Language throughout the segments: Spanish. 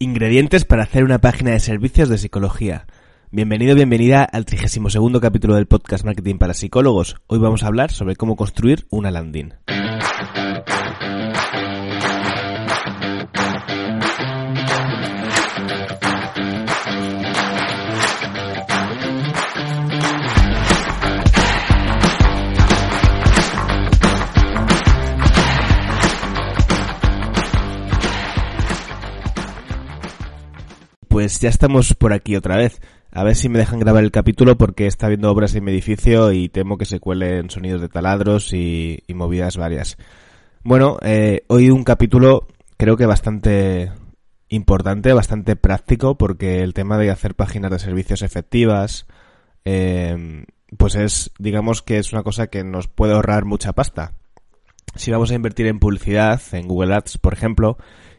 Ingredientes para hacer una página de servicios de psicología. Bienvenido, bienvenida al 32 capítulo del podcast Marketing para Psicólogos. Hoy vamos a hablar sobre cómo construir una landing. Pues ya estamos por aquí otra vez. A ver si me dejan grabar el capítulo porque está viendo obras en mi edificio y temo que se cuelen sonidos de taladros y, movidas varias. Bueno, eh, hoy un capítulo creo que bastante importante, bastante práctico porque el tema de hacer páginas de servicios efectivas, eh, pues es, digamos que es una cosa que nos puede ahorrar mucha pasta. Si vamos a invertir en publicidad, en Google Ads, por ejemplo,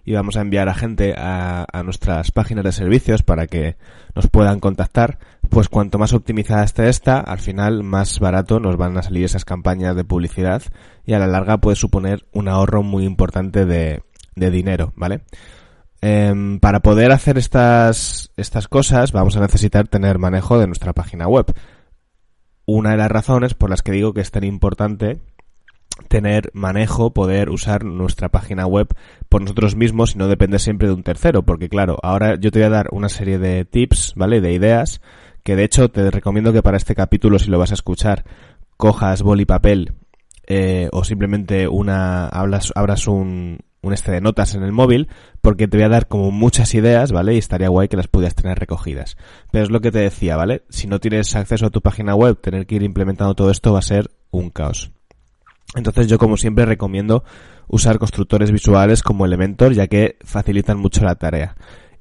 y vamos a enviar a gente a, nuestras páginas de servicios para que nos puedan contactar, pues cuanto más optimizada esté esta, al final más barato nos van a salir esas campañas de publicidad y a la larga puede suponer un ahorro muy importante de, dinero, ¿vale? Em, para poder hacer estas, estas cosas vamos a necesitar tener manejo de nuestra página web. Una de las razones por las que digo que es tan importante tener manejo, poder usar nuestra página web por nosotros mismos y no depender siempre de un tercero, porque claro, ahora yo te voy a dar una serie de tips, ¿vale? De ideas, que de hecho te recomiendo que para este capítulo, si lo vas a escuchar, cojas boli y papel eh, o simplemente una hablas, abras un, un este de notas en el móvil, porque te voy a dar como muchas ideas, ¿vale? Y estaría guay que las pudieras tener recogidas. Pero es lo que te decía, ¿vale? Si no tienes acceso a tu página web, tener que ir implementando todo esto va a ser un caos. Entonces yo como siempre recomiendo usar constructores visuales como Elementor ya que facilitan mucho la tarea.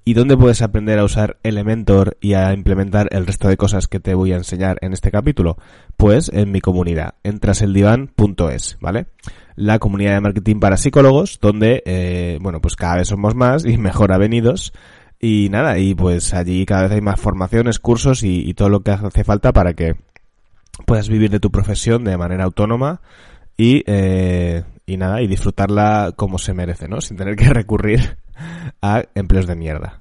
¿Y dónde puedes aprender a usar Elementor y a implementar el resto de cosas que te voy a enseñar en este capítulo? Pues en mi comunidad, en traseldivan.es, ¿vale? La comunidad de marketing para psicólogos, donde, eh, bueno, pues cada vez somos más y mejor avenidos. Y nada, y pues allí cada vez hay más formaciones, cursos y todo lo que hace falta para que puedas vivir de tu profesión de manera autónoma y, eh, y nada, y disfrutarla como se merece, ¿no? Sin tener que recurrir a empleos de mierda.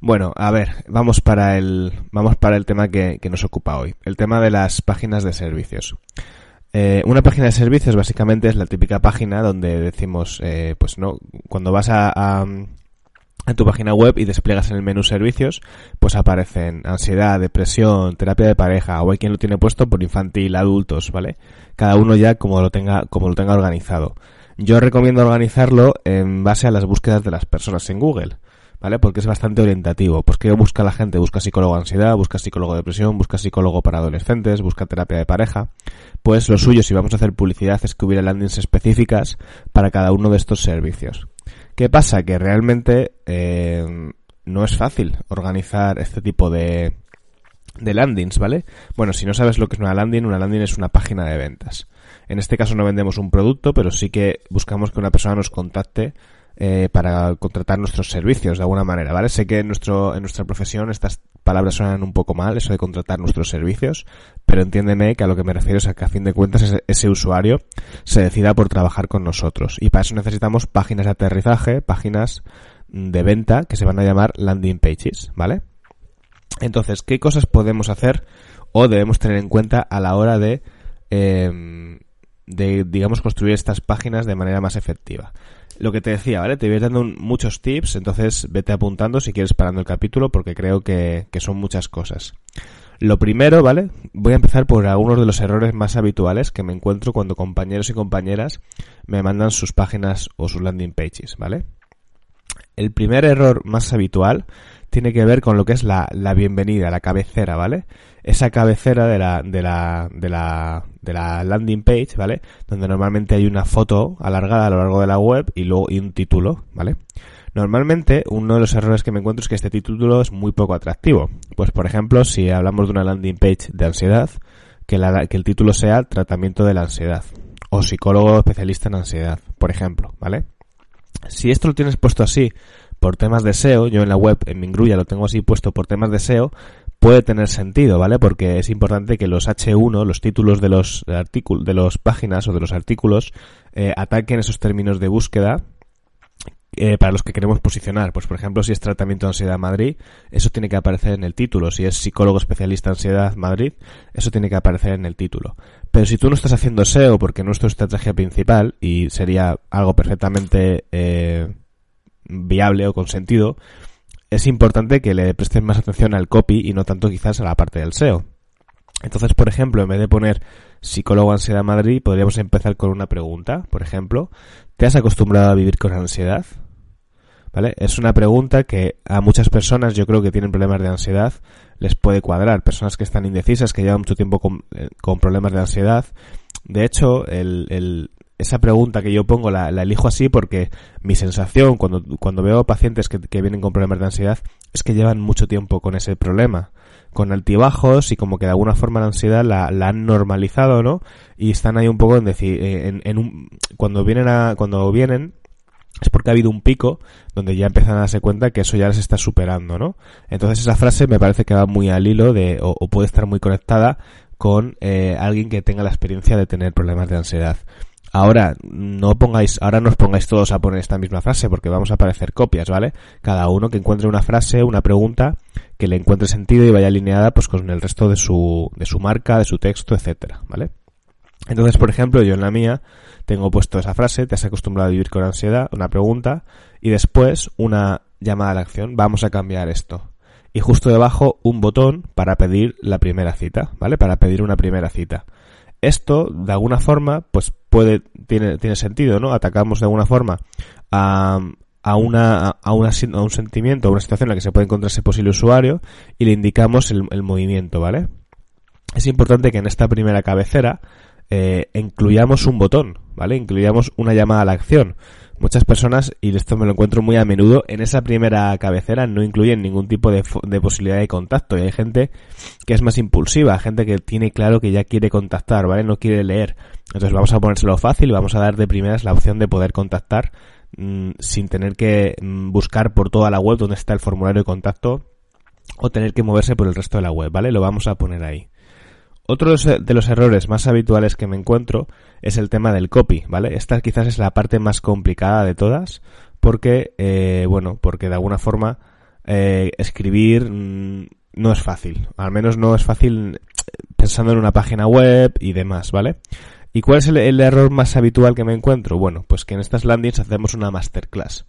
Bueno, a ver, vamos para el, vamos para el tema que, que nos ocupa hoy. El tema de las páginas de servicios. Eh, una página de servicios básicamente es la típica página donde decimos, eh, pues no, cuando vas a, en tu página web y despliegas en el menú servicios, pues aparecen ansiedad, depresión, terapia de pareja, o hay quien lo tiene puesto por infantil, adultos, ¿vale? Cada uno ya como lo tenga, como lo tenga organizado. Yo recomiendo organizarlo en base a las búsquedas de las personas en Google, ¿vale? Porque es bastante orientativo. Pues que busca la gente, busca psicólogo de ansiedad, busca psicólogo de depresión, busca psicólogo para adolescentes, busca terapia de pareja. Pues lo suyo si vamos a hacer publicidad es que hubiera landings específicas para cada uno de estos servicios. ¿Qué pasa? Que realmente eh, no es fácil organizar este tipo de, de landings, ¿vale? Bueno, si no sabes lo que es una landing, una landing es una página de ventas. En este caso no vendemos un producto, pero sí que buscamos que una persona nos contacte eh, para contratar nuestros servicios de alguna manera, ¿vale? Sé que en, nuestro, en nuestra profesión estas palabras suenan un poco mal, eso de contratar nuestros servicios, pero entiéndeme que a lo que me refiero es a que a fin de cuentas ese, usuario se decida por trabajar con nosotros. Y para eso necesitamos páginas de aterrizaje, páginas de venta que se van a llamar landing pages, ¿vale? Entonces, ¿qué cosas podemos hacer o debemos tener en cuenta a la hora de, eh, de digamos, construir estas páginas de manera más efectiva? Lo que te decía, ¿vale? Te voy dando muchos tips, entonces vete apuntando si quieres parando el capítulo porque creo que, son muchas cosas. Lo primero, ¿vale? Voy a empezar por algunos de los errores más habituales que me encuentro cuando compañeros y compañeras me mandan sus páginas o sus landing pages, ¿vale? El primer error más habitual tiene que ver con lo que es la, la bienvenida, la cabecera, ¿vale? Esa cabecera de la, de la, de la, de la landing page, ¿vale? Donde normalmente hay una foto alargada a lo largo de la web y luego y un título, ¿vale? Normalmente uno de los errores que me encuentro es que este título es muy poco atractivo. Pues por ejemplo, si hablamos de una landing page de ansiedad, que, la, que el título sea tratamiento de la ansiedad o psicólogo especialista en ansiedad, por ejemplo, ¿vale? Si esto lo tienes puesto así por temas de SEO, yo en la web, en mi lo tengo así puesto por temas de SEO, puede tener sentido, ¿vale? Porque es importante que los H1, los títulos de los artículos, de las páginas o de los artículos, eh, ataquen esos términos de búsqueda eh, para los que queremos posicionar. Pues por ejemplo, si es tratamiento de ansiedad Madrid, eso tiene que aparecer en el título. Si es psicólogo especialista en ansiedad Madrid, eso tiene que aparecer en el título. Pero si tú no estás haciendo SEO porque no es tu estrategia principal y sería algo perfectamente eh, viable o con sentido, es importante que le prestes más atención al copy y no tanto quizás a la parte del SEO. Entonces, por ejemplo, en vez de poner psicólogo ansiedad Madrid, podríamos empezar con una pregunta. Por ejemplo, ¿te has acostumbrado a vivir con ansiedad? ¿Vale? Es una pregunta que a muchas personas, yo creo que tienen problemas de ansiedad, les puede cuadrar. Personas que están indecisas, que llevan mucho tiempo con, eh, problemas de ansiedad. De hecho, el, esa pregunta que yo pongo la, elijo así porque mi sensación cuando, cuando veo pacientes que, que vienen con problemas de ansiedad es que llevan mucho tiempo con ese problema con altibajos y como que de alguna forma la ansiedad la, han normalizado, ¿no? Y están ahí un poco en decir, en, en un, cuando vienen a, cuando vienen, es porque ha habido un pico donde ya empiezan a darse cuenta que eso ya les está superando, ¿no? Entonces esa frase me parece que va muy al hilo de, o, puede estar muy conectada con eh, alguien que tenga la experiencia de tener problemas de ansiedad. Ahora, no pongáis, ahora no os pongáis todos a poner esta misma frase porque vamos a aparecer copias, ¿vale? Cada uno que encuentre una frase, una pregunta que le encuentre sentido y vaya alineada pues con el resto de su, de su marca, de su texto, etcétera, ¿vale? Entonces, por ejemplo, yo en la mía tengo puesto esa frase, te has acostumbrado a vivir con ansiedad, una pregunta, y después una llamada a la acción, vamos a cambiar esto. Y justo debajo un botón para pedir la primera cita, ¿vale? Para pedir una primera cita. Esto, de alguna forma, pues puede, tiene, tiene sentido, ¿no? Atacamos de alguna forma a, a, una, a, a un sentimiento, a una situación en la que se puede encontrar ese posible usuario y le indicamos el, el movimiento, ¿vale? Es importante que en esta primera cabecera eh, incluyamos un botón, ¿vale? Incluyamos una llamada a la acción. Muchas personas, y esto me lo encuentro muy a menudo, en esa primera cabecera no incluyen ningún tipo de, de posibilidad de contacto. Y hay gente que es más impulsiva, gente que tiene claro que ya quiere contactar, ¿vale? No quiere leer. Entonces vamos a ponérselo fácil, vamos a dar de primeras la opción de poder contactar mm, sin tener que mm, buscar por toda la web donde está el formulario de contacto o tener que moverse por el resto de la web, ¿vale? Lo vamos a poner ahí. Otro de los errores más habituales que me encuentro es el tema del copy, ¿vale? Esta quizás es la parte más complicada de todas, porque, eh, bueno, porque de alguna forma eh, escribir mm, no es fácil. Al menos no es fácil pensando en una página web y demás, ¿vale? ¿Y cuál es el, error más habitual que me encuentro? Bueno, pues que en estas landings hacemos una masterclass.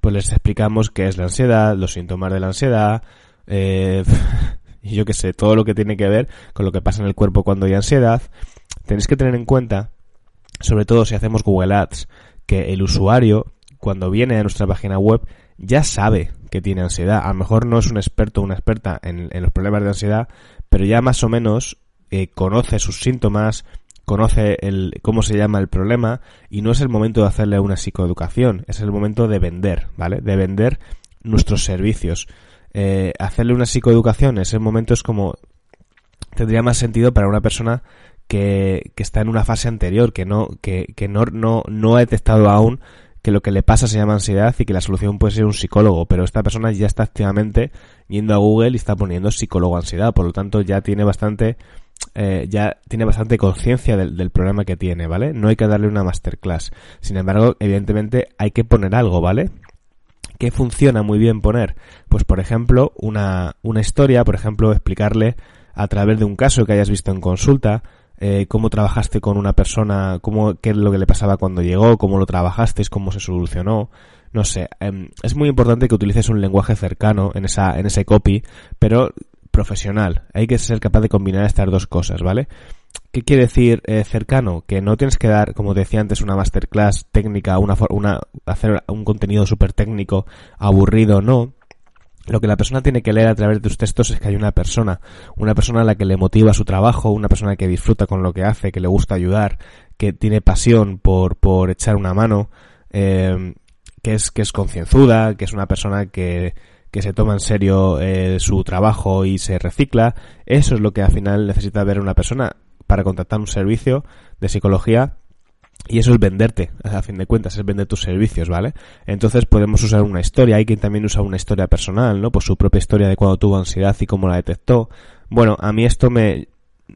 Pues les explicamos qué es la ansiedad, los síntomas de la ansiedad, eh, y yo que sé, todo lo que tiene que ver con lo que pasa en el cuerpo cuando hay ansiedad, tenéis que tener en cuenta, sobre todo si hacemos Google Ads, que el usuario, cuando viene a nuestra página web, ya sabe que tiene ansiedad. A lo mejor no es un experto o una experta en, los problemas de ansiedad, pero ya más o menos eh, conoce sus síntomas, conoce el, cómo se llama el problema y no es el momento de hacerle una psicoeducación, es el momento de vender, ¿vale? De vender nuestros servicios eh, hacerle una psicoeducación en ese momento es como tendría más sentido para una persona que, está en una fase anterior, que no, que, que no, no, no ha detectado aún que lo que le pasa se llama ansiedad y que la solución puede ser un psicólogo, pero esta persona ya está activamente yendo a Google y está poniendo psicólogo ansiedad, por lo tanto ya tiene bastante eh, ya tiene bastante conciencia del, del, problema que tiene, ¿vale? No hay que darle una masterclass. Sin embargo, evidentemente hay que poner algo, ¿vale? ¿Qué funciona muy bien poner? Pues por ejemplo, una, una historia, por ejemplo, explicarle a través de un caso que hayas visto en consulta, eh, cómo trabajaste con una persona, cómo, qué es lo que le pasaba cuando llegó, cómo lo trabajasteis, cómo se solucionó. No sé, em, es muy importante que utilices un lenguaje cercano en esa, en ese copy, pero profesional. Hay que ser capaz de combinar estas dos cosas, ¿vale? ¿Qué quiere decir eh, cercano? Que no tienes que dar, como decía antes, una masterclass técnica, una, una hacer un contenido súper técnico, aburrido, no. Lo que la persona tiene que leer a través de tus textos es que hay una persona, una persona a la que le motiva su trabajo, una persona que disfruta con lo que hace, que le gusta ayudar, que tiene pasión por, por echar una mano, eh, que es, que es concienzuda, que es una persona que, que se toma en serio eh, su trabajo y se recicla. Eso es lo que al final necesita ver una persona para contratar un servicio de psicología y eso es venderte, a fin de cuentas, es vender tus servicios, ¿vale? Entonces podemos usar una historia, hay quien también usa una historia personal, ¿no? Por su propia historia de cuando tuvo ansiedad y cómo la detectó. Bueno, a mí esto me,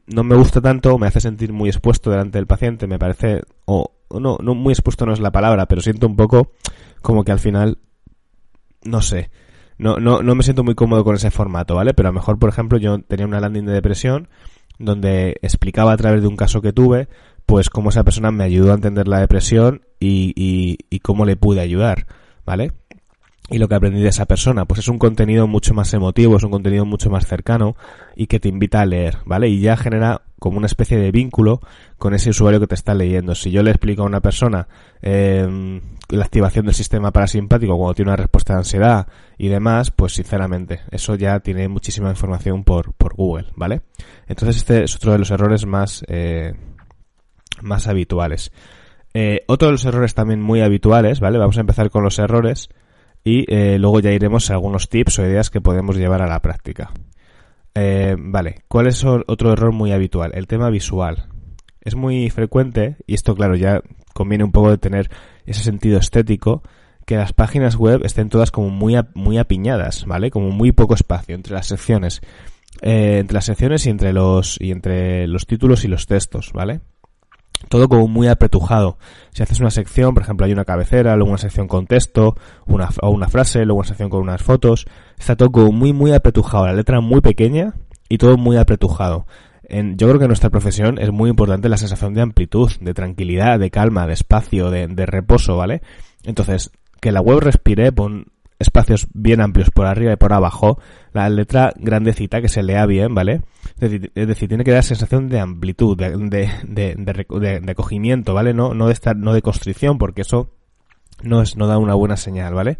no me gusta tanto, me hace sentir muy expuesto delante del paciente, me parece, o no, no muy expuesto no es la palabra, pero siento un poco como que al final, no sé, no, no, no me siento muy cómodo con ese formato, ¿vale? Pero a lo mejor, por ejemplo, yo tenía una landing de depresión donde explicaba a través de un caso que tuve, pues cómo esa persona me ayudó a entender la depresión y, y, y cómo le pude ayudar, ¿vale? Y lo que aprendí de esa persona. Pues es un contenido mucho más emotivo, es un contenido mucho más cercano y que te invita a leer, ¿vale? Y ya genera como una especie de vínculo con ese usuario que te está leyendo. Si yo le explico a una persona eh, la activación del sistema parasimpático cuando tiene una respuesta de ansiedad y demás, pues sinceramente, eso ya tiene muchísima información por, por Google, ¿vale? Entonces este es otro de los errores más, eh, más habituales. Eh, otro de los errores también muy habituales, ¿vale? Vamos a empezar con los errores y eh, luego ya iremos a algunos tips o ideas que podemos llevar a la práctica. Eh, vale, ¿cuál es otro error muy habitual? El tema visual. Es muy frecuente, y esto claro, ya conviene un poco de tener ese sentido estético, que las páginas web estén todas como muy, muy apiñadas, ¿vale? Como muy poco espacio entre las secciones. Eh, entre las secciones y entre los, y entre los títulos y los textos, ¿vale? Todo como muy apretujado. Si haces una sección, por ejemplo, hay una cabecera, luego una sección con texto, una, o una frase, luego una sección con unas fotos, está todo como muy, muy apretujado, la letra muy pequeña y todo muy apretujado. Yo creo que en nuestra profesión es muy importante la sensación de amplitud, de tranquilidad, de calma, de espacio, de, de reposo, ¿vale? Entonces, que la web respire, pon espacios bien amplios por arriba y por abajo, la letra grandecita que se lea bien, ¿vale? Es decir, tiene que dar sensación de amplitud, de, de, de, de, acogimiento, ¿vale? No, no de estar, no de constricción, porque eso no es, no da una buena señal, ¿vale?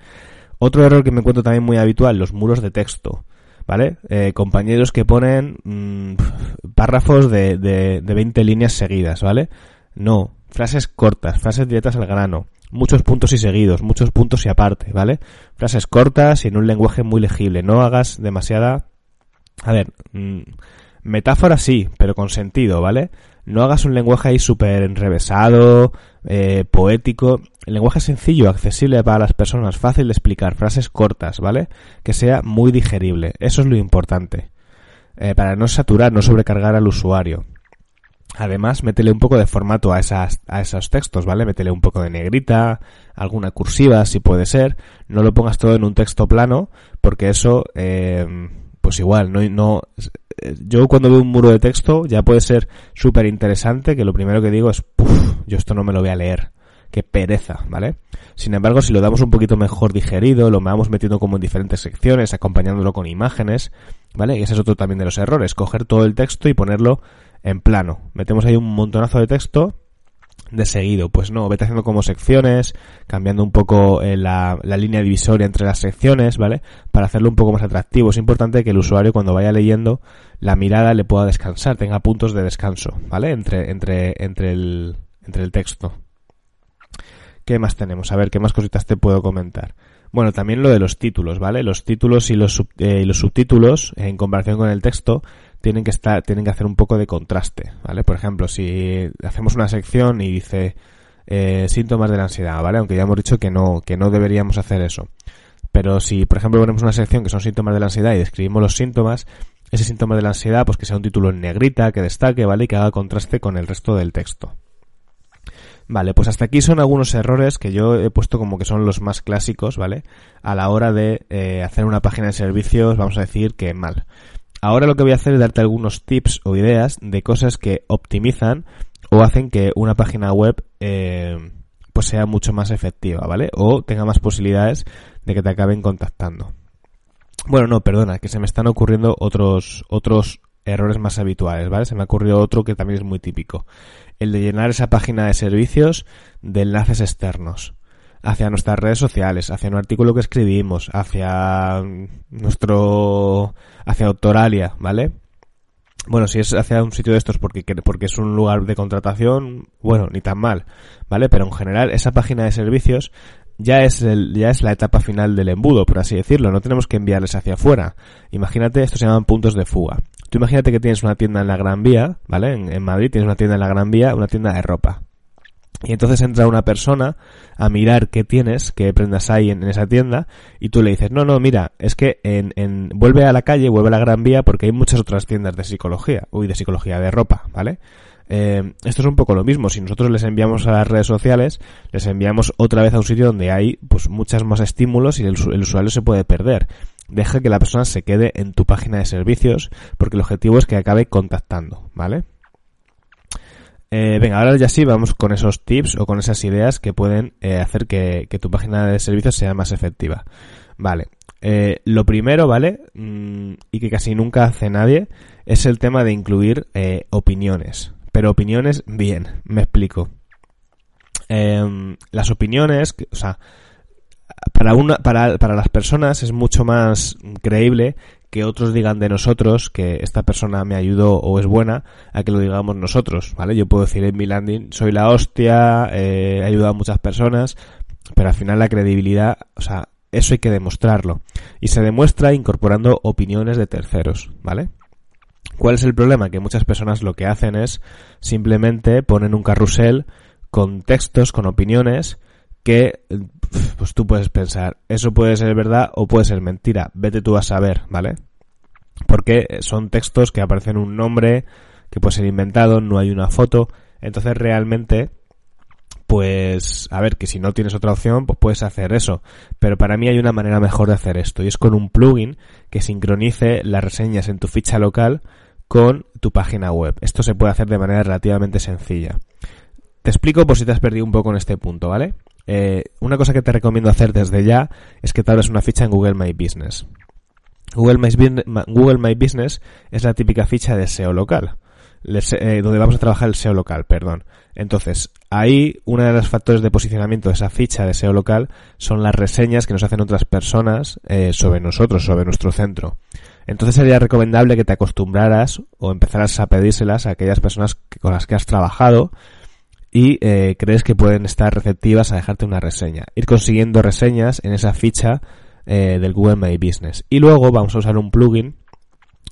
Otro error que me encuentro también muy habitual, los muros de texto. ¿Vale? Eh, compañeros que ponen mmm, párrafos de, de, de 20 líneas seguidas, ¿vale? No, frases cortas, frases directas al grano muchos puntos y seguidos, muchos puntos y aparte, ¿vale? Frases cortas y en un lenguaje muy legible. No hagas demasiada... A ver, mmm, metáfora sí, pero con sentido, ¿vale? No hagas un lenguaje ahí súper enrevesado, eh, poético. Lenguaje sencillo, accesible para las personas, fácil de explicar, frases cortas, ¿vale? Que sea muy digerible. Eso es lo importante. Eh, para no saturar, no sobrecargar al usuario. Además, métele un poco de formato a, esas, a esos textos, ¿vale? Métele un poco de negrita, alguna cursiva, si puede ser. No lo pongas todo en un texto plano, porque eso, eh, pues igual, no, no, yo cuando veo un muro de texto ya puede ser súper interesante, que lo primero que digo es, puff, yo esto no me lo voy a leer. Qué pereza, ¿vale? Sin embargo, si lo damos un poquito mejor digerido, lo vamos metiendo como en diferentes secciones, acompañándolo con imágenes, ¿vale? Y ese es otro también de los errores, coger todo el texto y ponerlo en plano. Metemos ahí un montonazo de texto de seguido. Pues no, vete haciendo como secciones, cambiando un poco eh, la, la, línea divisoria entre las secciones, ¿vale? Para hacerlo un poco más atractivo. Es importante que el usuario cuando vaya leyendo la mirada le pueda descansar, tenga puntos de descanso, ¿vale? Entre, entre, entre el, entre el texto. ¿Qué más tenemos? A ver, ¿qué más cositas te puedo comentar? Bueno, también lo de los títulos, ¿vale? Los títulos y los, sub, eh, los subtítulos, en comparación con el texto, tienen que estar, tienen que hacer un poco de contraste, ¿vale? Por ejemplo, si hacemos una sección y dice eh, síntomas de la ansiedad, ¿vale? Aunque ya hemos dicho que no, que no deberíamos hacer eso. Pero si, por ejemplo, ponemos una sección que son síntomas de la ansiedad y describimos los síntomas, ese síntoma de la ansiedad, pues que sea un título en negrita, que destaque, ¿vale? Y que haga contraste con el resto del texto. Vale, pues hasta aquí son algunos errores que yo he puesto como que son los más clásicos, ¿vale? A la hora de eh, hacer una página de servicios, vamos a decir que mal. Ahora lo que voy a hacer es darte algunos tips o ideas de cosas que optimizan o hacen que una página web eh, pues sea mucho más efectiva, ¿vale? O tenga más posibilidades de que te acaben contactando. Bueno, no, perdona, que se me están ocurriendo otros otros errores más habituales, ¿vale? Se me ha ocurrido otro que también es muy típico. El de llenar esa página de servicios de enlaces externos hacia nuestras redes sociales, hacia un artículo que escribimos, hacia nuestro, hacia Doctoralia, ¿vale? Bueno, si es hacia un sitio de estos porque, porque es un lugar de contratación, bueno, ni tan mal, ¿vale? Pero en general, esa página de servicios ya es el, ya es la etapa final del embudo, por así decirlo. No tenemos que enviarles hacia afuera. Imagínate, estos se llaman puntos de fuga. Tú imagínate que tienes una tienda en la Gran Vía, ¿vale? En, en Madrid tienes una tienda en la Gran Vía, una tienda de ropa. Y entonces entra una persona a mirar qué tienes, qué prendas hay en, esa tienda, y tú le dices, no, no, mira, es que en, en, vuelve a la calle, vuelve a la Gran Vía, porque hay muchas otras tiendas de psicología, uy, de psicología, de ropa, ¿vale? eh, esto es un poco lo mismo. Si nosotros les enviamos a las redes sociales, les enviamos otra vez a un sitio donde hay pues muchas más estímulos y el, el usuario se puede perder. Deja que la persona se quede en tu página de servicios porque el objetivo es que acabe contactando, ¿vale? Eh, venga, ahora ya sí vamos con esos tips o con esas ideas que pueden eh, hacer que, tu página de servicios sea más efectiva. Vale, eh, lo primero, ¿vale? Mm, y que casi nunca hace nadie, es el tema de incluir opiniones. Pero opiniones, bien, me explico. Em, las opiniones, o sea, para, una, para, para las personas es mucho más creíble que otros digan de nosotros que esta persona me ayudó o es buena a que lo digamos nosotros, ¿vale? Yo puedo decir en mi landing, soy la hostia, eh, he ayudado a muchas personas, pero al final la credibilidad, o sea, eso hay que demostrarlo. Y se demuestra incorporando opiniones de terceros, ¿vale? ¿Cuál es el problema? Que muchas personas lo que hacen es simplemente ponen un carrusel con textos, con opiniones, que pues tú puedes pensar, eso puede ser verdad o puede ser mentira, vete tú a saber, ¿vale? Porque son textos que aparecen un nombre que puede ser inventado, no hay una foto, entonces realmente pues a ver que si no tienes otra opción pues puedes hacer eso. Pero para mí hay una manera mejor de hacer esto y es con un plugin que sincronice las reseñas en tu ficha local con tu página web. Esto se puede hacer de manera relativamente sencilla. Te explico por si te has perdido un poco en este punto vale eh, una cosa que te recomiendo hacer desde ya es que te abres una ficha en Google My Business. Google My, Business es la típica ficha de SEO local, eh, donde vamos a trabajar el SEO local, perdón. Entonces, ahí uno de los factores de posicionamiento de esa ficha de SEO local son las reseñas que nos hacen otras personas eh, sobre nosotros, sobre nuestro centro. Entonces sería recomendable que te acostumbraras o empezaras a pedírselas a aquellas personas con las que has trabajado y eh, crees que pueden estar receptivas a dejarte una reseña. Ir consiguiendo reseñas en esa ficha eh, del Google My Business. Y luego vamos a usar un plugin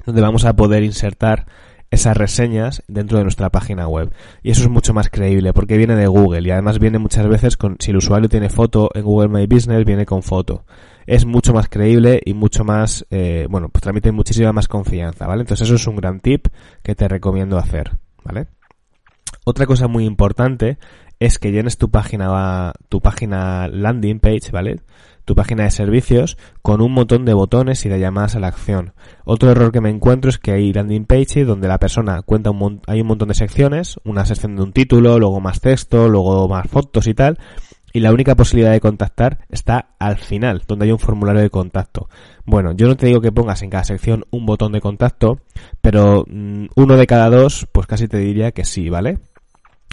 donde vamos a poder insertar esas reseñas dentro de nuestra página web. Y eso es mucho más creíble porque viene de Google y además viene muchas veces con, si el usuario tiene foto en Google My Business, viene con foto. Es mucho más creíble y mucho más, eh, bueno, pues transmite muchísima más confianza, ¿vale? Entonces eso es un gran tip que te recomiendo hacer, ¿vale? Otra cosa muy importante es que llenes tu página, tu página landing page, ¿vale? Tu página de servicios con un montón de botones y de llamadas a la acción. Otro error que me encuentro es que hay landing pages donde la persona cuenta un hay un montón de secciones, una sección de un título, luego más texto, luego más fotos y tal, y la única posibilidad de contactar está al final, donde hay un formulario de contacto. Bueno, yo no te digo que pongas en cada sección un botón de contacto, pero mm, uno de cada dos, pues casi te diría que sí, ¿vale?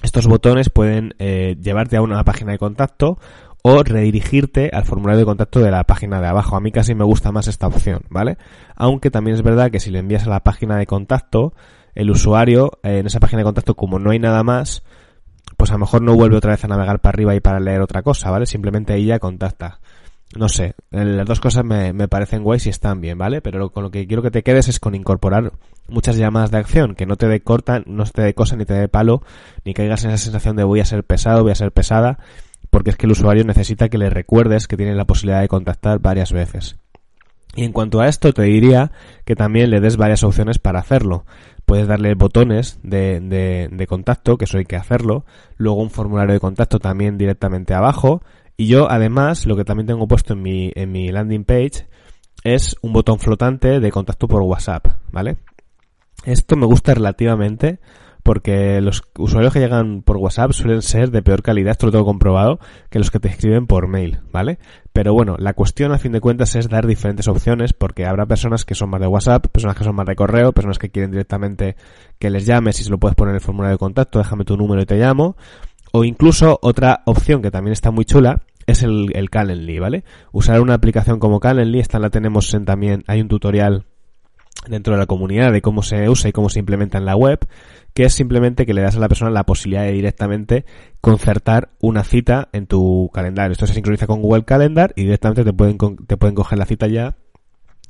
Estos botones pueden eh, llevarte a una página de contacto o redirigirte al formulario de contacto de la página de abajo. A mí casi me gusta más esta opción, ¿vale? Aunque también es verdad que si le envías a la página de contacto, el usuario eh, en esa página de contacto, como no hay nada más, pues a lo mejor no vuelve otra vez a navegar para arriba y para leer otra cosa, ¿vale? Simplemente ahí ya contacta. No sé, las dos cosas me, me parecen guays y están bien, ¿vale? Pero con lo que quiero que te quedes es con incorporar muchas llamadas de acción, que no te dé corta, no te dé cosa ni te dé palo, ni caigas en esa sensación de voy a ser pesado, voy a ser pesada, porque es que el usuario necesita que le recuerdes que tiene la posibilidad de contactar varias veces. Y en cuanto a esto, te diría que también le des varias opciones para hacerlo. Puedes darle botones de, de, de contacto, que eso hay que hacerlo, luego un formulario de contacto también directamente abajo, y yo además, lo que también tengo puesto en mi, en mi landing page, es un botón flotante de contacto por WhatsApp, ¿vale? Esto me gusta relativamente porque los usuarios que llegan por WhatsApp suelen ser de peor calidad, esto lo tengo comprobado, que los que te escriben por mail, ¿vale? Pero bueno, la cuestión a fin de cuentas es dar diferentes opciones porque habrá personas que son más de WhatsApp, personas que son más de correo, personas que quieren directamente que les llames y se lo puedes poner en el formulario de contacto, déjame tu número y te llamo. O incluso otra opción que también está muy chula es el, Calendly, ¿vale? Usar una aplicación como Calendly, esta la tenemos en también, hay un tutorial dentro de la comunidad de cómo se usa y cómo se implementa en la web, que es simplemente que le das a la persona la posibilidad de directamente concertar una cita en tu calendario. Esto se sincroniza con Google Calendar y directamente te pueden, te pueden coger la cita ya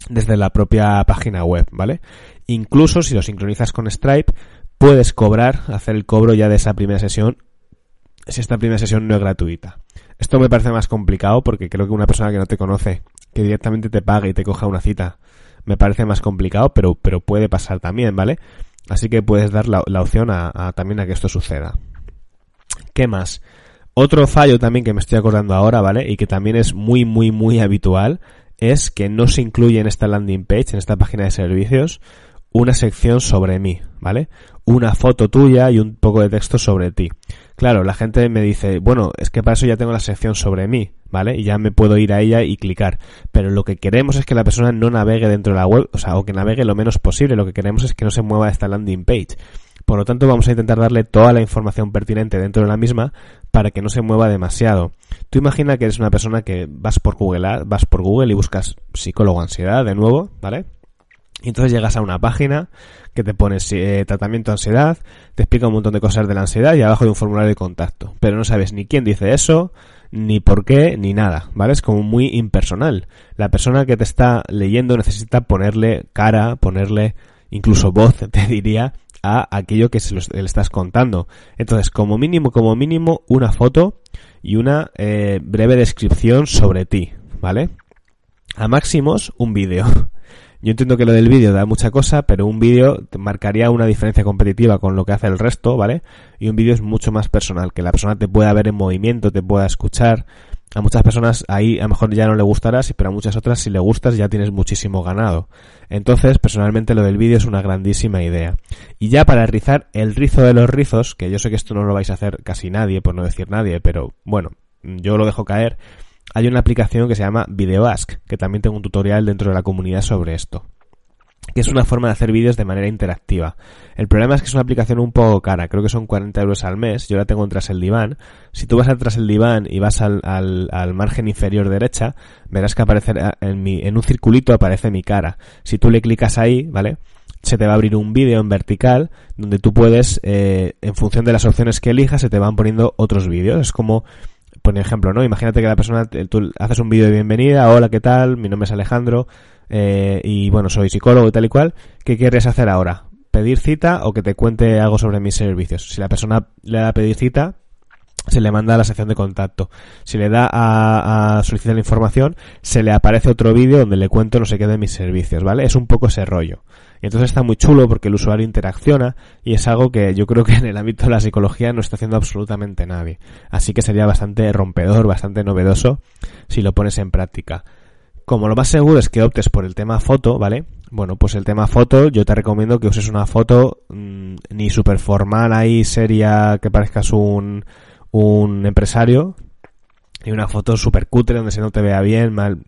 desde la propia página web, ¿vale? Incluso si lo sincronizas con Stripe, puedes cobrar, hacer el cobro ya de esa primera sesión, si esta primera sesión no es gratuita. Esto me parece más complicado porque creo que una persona que no te conoce, que directamente te pague y te coja una cita, me parece más complicado, pero, pero puede pasar también, ¿vale? Así que puedes dar la, opción a, también a que esto suceda. ¿Qué más? Otro fallo también que me estoy acordando ahora, ¿vale? Y que también es muy, muy, muy habitual, es que no se incluye en esta landing page, en esta página de servicios, una sección sobre mí, ¿vale? Una foto tuya y un poco de texto sobre ti. Claro, la gente me dice, bueno, es que para eso ya tengo la sección sobre mí, ¿vale? Y ya me puedo ir a ella y clicar. Pero lo que queremos es que la persona no navegue dentro de la web, o sea, o que navegue lo menos posible. Lo que queremos es que no se mueva esta landing page. Por lo tanto, vamos a intentar darle toda la información pertinente dentro de la misma para que no se mueva demasiado. Tú imagina que eres una persona que vas por Google, vas por Google y buscas psicólogo ansiedad de nuevo, ¿vale? Y entonces llegas a una página que te pone eh, tratamiento de ansiedad, te explica un montón de cosas de la ansiedad y abajo hay un formulario de contacto. Pero no sabes ni quién dice eso, ni por qué, ni nada, ¿vale? Es como muy impersonal. La persona que te está leyendo necesita ponerle cara, ponerle incluso voz, te diría, a aquello que se le estás contando. Entonces, como mínimo, como mínimo, una foto y una eh, breve descripción sobre ti, ¿vale? A máximos, un vídeo. Yo entiendo que lo del vídeo da mucha cosa, pero un vídeo marcaría una diferencia competitiva con lo que hace el resto, ¿vale? Y un vídeo es mucho más personal, que la persona te pueda ver en movimiento, te pueda escuchar. A muchas personas ahí a lo mejor ya no le gustarás, pero a muchas otras si le gustas ya tienes muchísimo ganado. Entonces, personalmente lo del vídeo es una grandísima idea. Y ya para rizar el rizo de los rizos, que yo sé que esto no lo vais a hacer casi nadie, por no decir nadie, pero bueno, yo lo dejo caer hay una aplicación que se llama VideoAsk, que también tengo un tutorial dentro de la comunidad sobre esto que es una forma de hacer vídeos de manera interactiva. El problema es que es una aplicación un poco cara, creo que son 40 euros al mes, yo la tengo en Tras el Diván. Si tú vas a Tras el Diván y vas al, al, margen inferior derecha, verás que aparece en, mi, en un circulito aparece mi cara. Si tú le clicas ahí, ¿vale? se te va a abrir un vídeo en vertical donde tú puedes, eh, en función de las opciones que elijas, se te van poniendo otros vídeos. Es como por ejemplo, ¿no? Imagínate que la persona, tú haces un vídeo de bienvenida, hola, ¿qué tal? Mi nombre es Alejandro, eh, y bueno, soy psicólogo y tal y cual. ¿Qué quieres hacer ahora? ¿Pedir cita o que te cuente algo sobre mis servicios? Si la persona le da a pedir cita, se le manda a la sección de contacto. Si le da a, solicitar información, se le aparece otro vídeo donde le cuento no sé qué de mis servicios, ¿vale? Es un poco ese rollo. Y entonces está muy chulo porque el usuario interacciona y es algo que yo creo que en el ámbito de la psicología no está haciendo absolutamente nadie. Así que sería bastante rompedor, bastante novedoso si lo pones en práctica. Como lo más seguro es que optes por el tema foto, ¿vale? Bueno, pues el tema foto, yo te recomiendo que uses una foto mm, ni super formal ahí, seria, que parezcas un, un empresario, y una foto super cutre donde se no te vea bien, mal,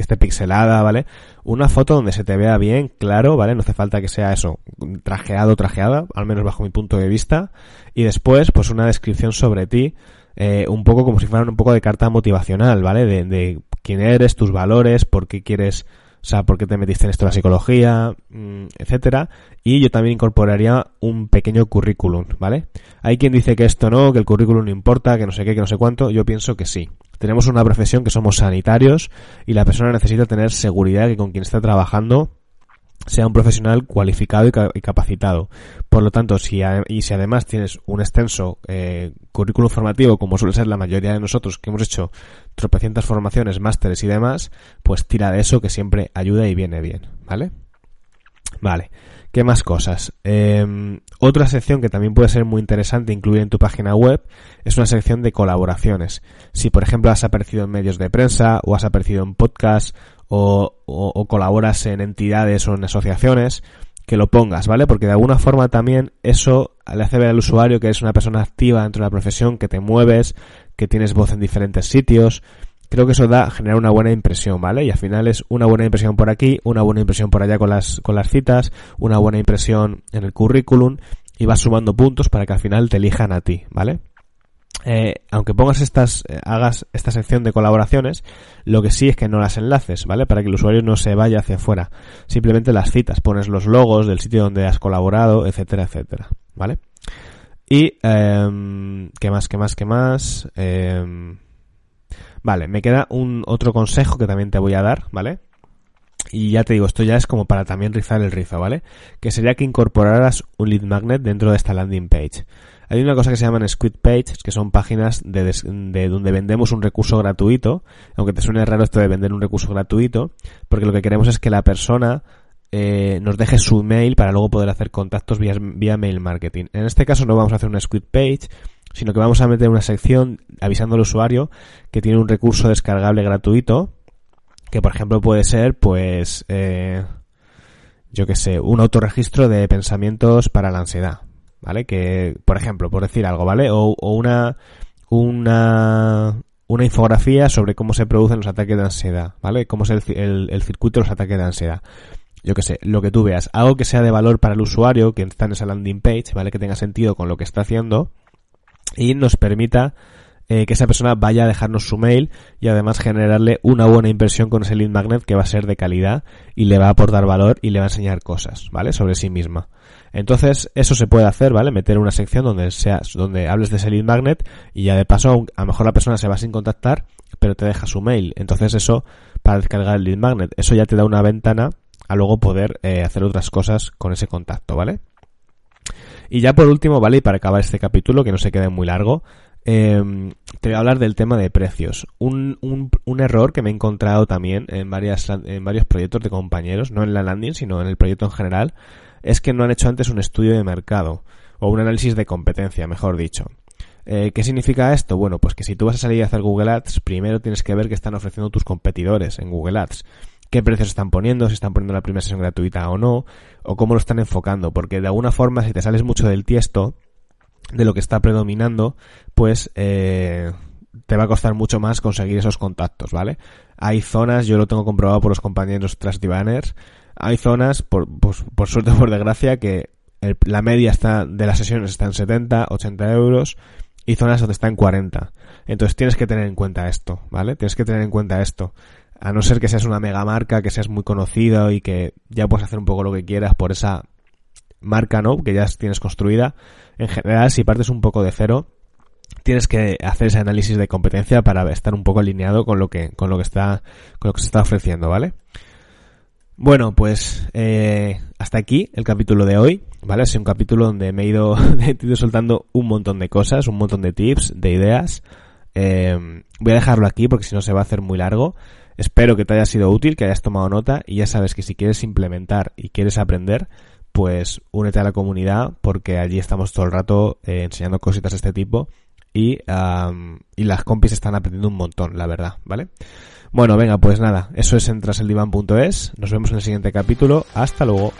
que esté pixelada, ¿vale? Una foto donde se te vea bien, claro, ¿vale? No hace falta que sea eso, trajeado, trajeada, al menos bajo mi punto de vista. Y después, pues una descripción sobre ti, eh, un poco como si fuera un poco de carta motivacional, ¿vale? De, quién eres, tus valores, por qué quieres o sea, por qué te metiste en esto de la psicología, mm, etcétera. Y yo también incorporaría un pequeño currículum, ¿vale? Hay quien dice que esto no, que el currículum no importa, que no sé qué, que no sé cuánto. Yo pienso que sí. Tenemos una profesión que somos sanitarios y la persona necesita tener seguridad que con quien está trabajando sea un profesional cualificado y, capacitado. Por lo tanto, si y si además tienes un extenso eh, currículum formativo, como suele ser la mayoría de nosotros que hemos hecho tropecientas formaciones, másteres y demás, pues tira de eso que siempre ayuda y viene bien, ¿vale? Vale. ¿Qué más cosas? Em, otra sección que también puede ser muy interesante incluir en tu página web es una sección de colaboraciones. Si, por ejemplo, has aparecido en medios de prensa o has aparecido en podcast o, o, colaboras en entidades o en asociaciones, que lo pongas, ¿vale? Porque de alguna forma también eso le hace ver al usuario que eres una persona activa dentro de la profesión, que te mueves, que tienes voz en diferentes sitios. Creo que eso da, genera una buena impresión, ¿vale? Y al final es una buena impresión por aquí, una buena impresión por allá con las, con las citas, una buena impresión en el currículum y vas sumando puntos para que al final te elijan a ti, ¿vale? Eh, aunque pongas estas, eh, hagas esta sección de colaboraciones, lo que sí es que no las enlaces, ¿vale? Para que el usuario no se vaya hacia afuera. Simplemente las citas, pones los logos del sitio donde has colaborado, etcétera, etcétera, ¿vale? Y, eh, ¿qué más, qué más, qué más? Eh, vale, me queda un otro consejo que también te voy a dar, ¿vale? Y ya te digo, esto ya es como para también rizar el rizo, ¿vale? Que sería que incorporaras un lead magnet dentro de esta landing page. Hay una cosa que se llaman Squid Pages, que son páginas de, de, donde vendemos un recurso gratuito, aunque te suene raro esto de vender un recurso gratuito, porque lo que queremos es que la persona eh, nos deje su mail para luego poder hacer contactos vía, vía mail marketing. En este caso no vamos a hacer una script page, sino que vamos a meter una sección avisando al usuario que tiene un recurso descargable gratuito, que por ejemplo puede ser, pues, eh, yo que sé, un autorregistro de pensamientos para la ansiedad, ¿vale? Que, por ejemplo, por decir algo, ¿vale? O, o una, una, una infografía sobre cómo se producen los ataques de ansiedad, ¿vale? Cómo es el, el, el circuito de los ataques de ansiedad. Yo que sé, lo que tú veas, algo que sea de valor para el usuario, que está en esa landing page, ¿vale? Que tenga sentido con lo que está haciendo y nos permita eh, que esa persona vaya a dejarnos su mail y además generarle una buena impresión con ese lead magnet que va a ser de calidad y le va a aportar valor y le va a enseñar cosas, ¿vale? Sobre sí misma. Entonces, eso se puede hacer, ¿vale? Meter una sección donde seas, donde hables de ese lead magnet y ya de paso, a lo mejor la persona se va sin contactar, pero te deja su mail. Entonces eso, para descargar el lead magnet, eso ya te da una ventana a luego poder eh, hacer otras cosas con ese contacto, ¿vale? Y ya por último, ¿vale? Y para acabar este capítulo, que no se quede muy largo, eh, te voy a hablar del tema de precios. Un, error que me he encontrado también en varios proyectos de compañeros, no en la landing, sino en el proyecto en general, es que no han hecho antes un estudio de mercado, o un análisis de competencia, mejor dicho. Eh, ¿Qué significa esto? Bueno, pues que si tú vas a salir a hacer Google Ads, primero tienes que ver qué están ofreciendo tus competidores en Google Ads qué precios están poniendo, si están poniendo la primera sesión gratuita o no, o cómo lo están enfocando, porque de alguna forma si te sales mucho del tiesto, de lo que está predominando, pues eh, te va a costar mucho más conseguir esos contactos, ¿vale? Hay zonas, yo lo tengo comprobado por los compañeros Trust Banners, hay zonas, por, pues, por suerte o por desgracia, que la media está de las sesiones está en 70, 80 euros, y zonas donde está en 40. Entonces tienes que tener en cuenta esto, ¿vale? Tienes que tener en cuenta esto a no ser que seas una mega marca, que seas muy conocido y que ya puedes hacer un poco lo que quieras por esa marca, ¿no? Que ya tienes construida. En general, si partes un poco de cero, tienes que hacer ese análisis de competencia para estar un poco alineado con lo que, con lo que está, con lo que se está ofreciendo, ¿vale? Bueno, pues eh, hasta aquí el capítulo de hoy, ¿vale? Es un capítulo donde me he ido, he ido soltando un montón de cosas, un montón de tips, de ideas. Eh, voy a dejarlo aquí porque si no se va a hacer muy largo. Espero que te haya sido útil, que hayas tomado nota y ya sabes que si quieres implementar y quieres aprender, pues únete a la comunidad porque allí estamos todo el rato eh, enseñando cositas de este tipo y, y las compis están aprendiendo un montón, la verdad, ¿vale? Bueno, venga, pues nada, eso es en traseldivan.es. Nos vemos en el siguiente capítulo. Hasta luego.